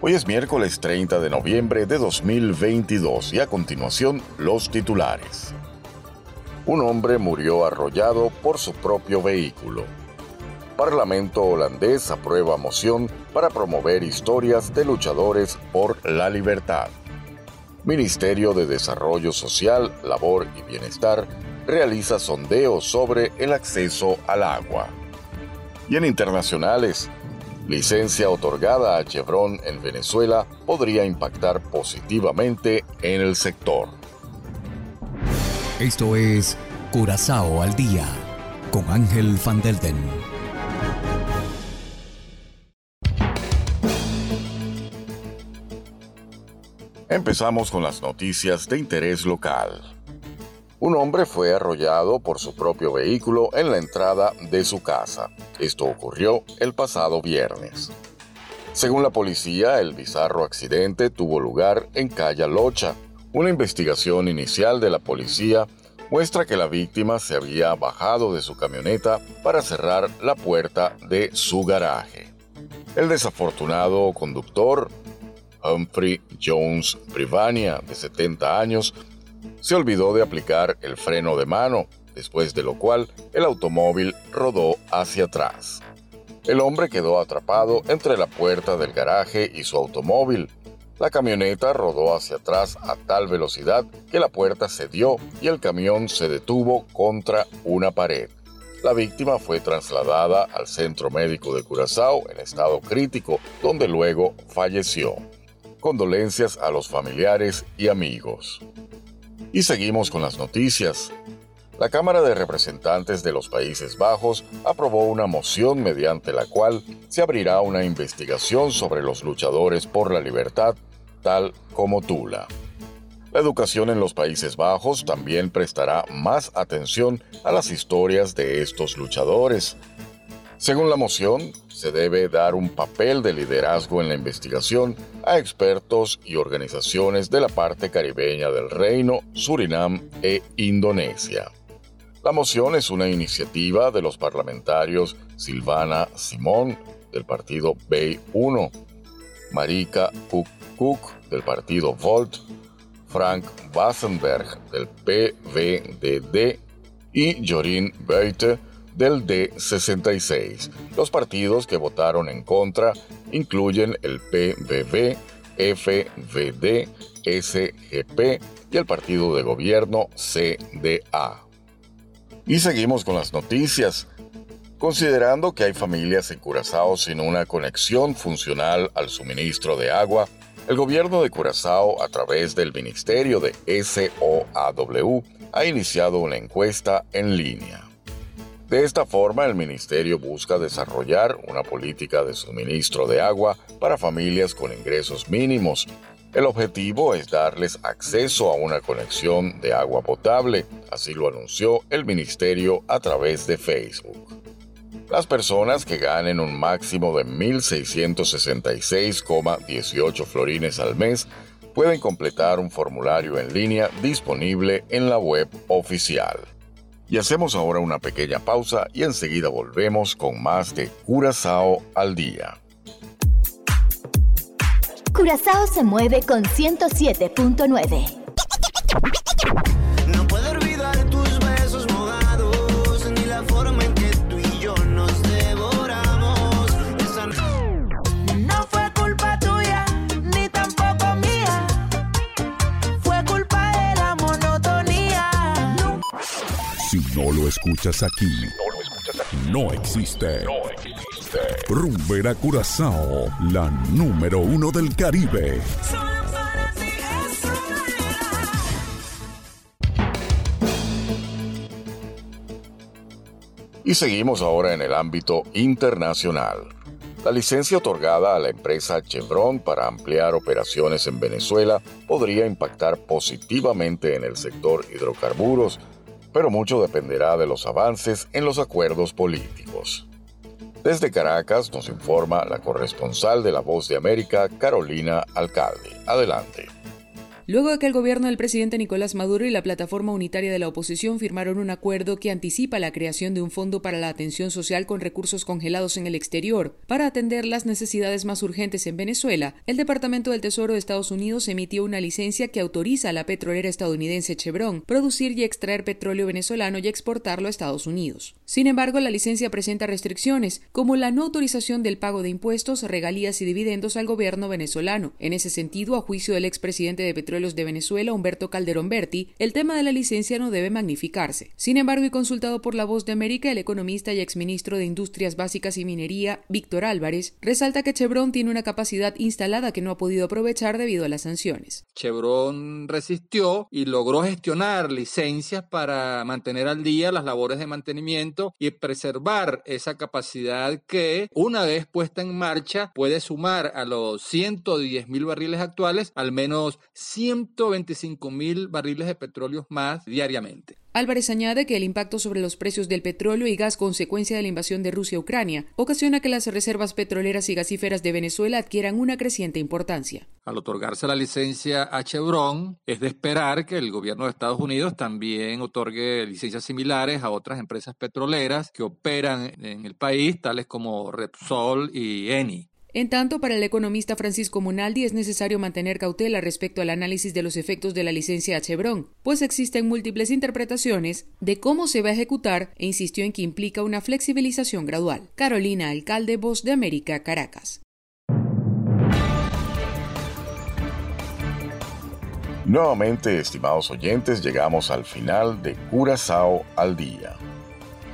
Hoy es miércoles 30 de noviembre de 2022 y a continuación los titulares. Un hombre murió arrollado por su propio vehículo. Parlamento holandés aprueba moción para promover historias de luchadores por la libertad. Ministerio de Desarrollo Social, Labor y Bienestar realiza sondeos sobre el acceso al agua. Y en internacionales, licencia otorgada a Chevron en Venezuela podría impactar positivamente en el sector. Esto es Curazao al Día con Ángel Van Delden. Empezamos con las noticias de interés local. Un hombre fue arrollado por su propio vehículo en la entrada de su casa. Esto ocurrió el pasado viernes. Según la policía, el bizarro accidente tuvo lugar en Calla Locha. Una investigación inicial de la policía muestra que la víctima se había bajado de su camioneta para cerrar la puerta de su garaje. El desafortunado conductor, Humphrey Jones Privania, de 70 años, se olvidó de aplicar el freno de mano, después de lo cual el automóvil rodó hacia atrás. El hombre quedó atrapado entre la puerta del garaje y su automóvil. La camioneta rodó hacia atrás a tal velocidad que la puerta cedió y el camión se detuvo contra una pared. La víctima fue trasladada al centro médico de Curazao en estado crítico, donde luego falleció. Condolencias a los familiares y amigos. Y seguimos con las noticias. La Cámara de Representantes de los Países Bajos aprobó una moción mediante la cual se abrirá una investigación sobre los luchadores por la libertad, tal como Tula. La educación en los Países Bajos también prestará más atención a las historias de estos luchadores. Según la moción, se debe dar un papel de liderazgo en la investigación a expertos y organizaciones de la parte caribeña del reino, Surinam e Indonesia. La moción es una iniciativa de los parlamentarios Silvana Simón del partido Bay 1, Marika Cook del partido Volt, Frank Wassenberg del PVDD y Jorin Beute del D66. Los partidos que votaron en contra incluyen el PBB, FVD, SGP y el partido de gobierno CDA. Y seguimos con las noticias. Considerando que hay familias en Curazao sin una conexión funcional al suministro de agua, el gobierno de Curazao, a través del Ministerio de SOAW, ha iniciado una encuesta en línea. De esta forma, el Ministerio busca desarrollar una política de suministro de agua para familias con ingresos mínimos. El objetivo es darles acceso a una conexión de agua potable, así lo anunció el Ministerio a través de Facebook. Las personas que ganen un máximo de 1.666,18 florines al mes pueden completar un formulario en línea disponible en la web oficial. Y hacemos ahora una pequeña pausa y enseguida volvemos con más de Curazao al día. Curazao se mueve con 107.9. No lo escuchas aquí, no existe. Rumbera Curazao, la número uno del Caribe. Y seguimos ahora en el ámbito internacional. La licencia otorgada a la empresa Chevron para ampliar operaciones en Venezuela podría impactar positivamente en el sector hidrocarburos, pero mucho dependerá de los avances en los acuerdos políticos. Desde Caracas nos informa la corresponsal de La Voz de América, Carolina Alcalde. Adelante. Luego de que el gobierno del presidente Nicolás Maduro y la plataforma unitaria de la oposición firmaron un acuerdo que anticipa la creación de un fondo para la atención social con recursos congelados en el exterior para atender las necesidades más urgentes en Venezuela, el Departamento del Tesoro de Estados Unidos emitió una licencia que autoriza a la petrolera estadounidense Chevron producir y extraer petróleo venezolano y exportarlo a Estados Unidos. Sin embargo, la licencia presenta restricciones, como la no autorización del pago de impuestos, regalías y dividendos al gobierno venezolano. En ese sentido, a juicio del expresidente de Petróleo de Venezuela, Humberto Calderón Berti, el tema de la licencia no debe magnificarse. Sin embargo, y consultado por La Voz de América, el economista y exministro de Industrias Básicas y Minería, Víctor Álvarez, resalta que Chevron tiene una capacidad instalada que no ha podido aprovechar debido a las sanciones. Chevron resistió y logró gestionar licencias para mantener al día las labores de mantenimiento y preservar esa capacidad que, una vez puesta en marcha, puede sumar a los 110 mil barriles actuales al menos 100 125 mil barriles de petróleo más diariamente. Álvarez añade que el impacto sobre los precios del petróleo y gas consecuencia de la invasión de Rusia a Ucrania ocasiona que las reservas petroleras y gasíferas de Venezuela adquieran una creciente importancia. Al otorgarse la licencia a Chevron, es de esperar que el gobierno de Estados Unidos también otorgue licencias similares a otras empresas petroleras que operan en el país, tales como Repsol y Eni. En tanto, para el economista Francisco Monaldi es necesario mantener cautela respecto al análisis de los efectos de la licencia Chevron, pues existen múltiples interpretaciones de cómo se va a ejecutar e insistió en que implica una flexibilización gradual. Carolina Alcalde, Voz de América, Caracas. Nuevamente, estimados oyentes, llegamos al final de Curazao al Día.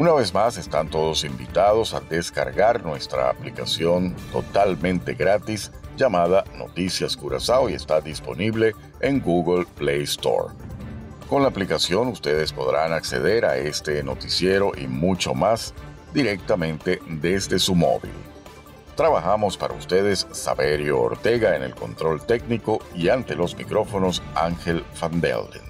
Una vez más están todos invitados a descargar nuestra aplicación totalmente gratis llamada Noticias Curazao y está disponible en Google Play Store. Con la aplicación ustedes podrán acceder a este noticiero y mucho más directamente desde su móvil. Trabajamos para ustedes Saberio Ortega en el control técnico y ante los micrófonos Ángel Van Delden.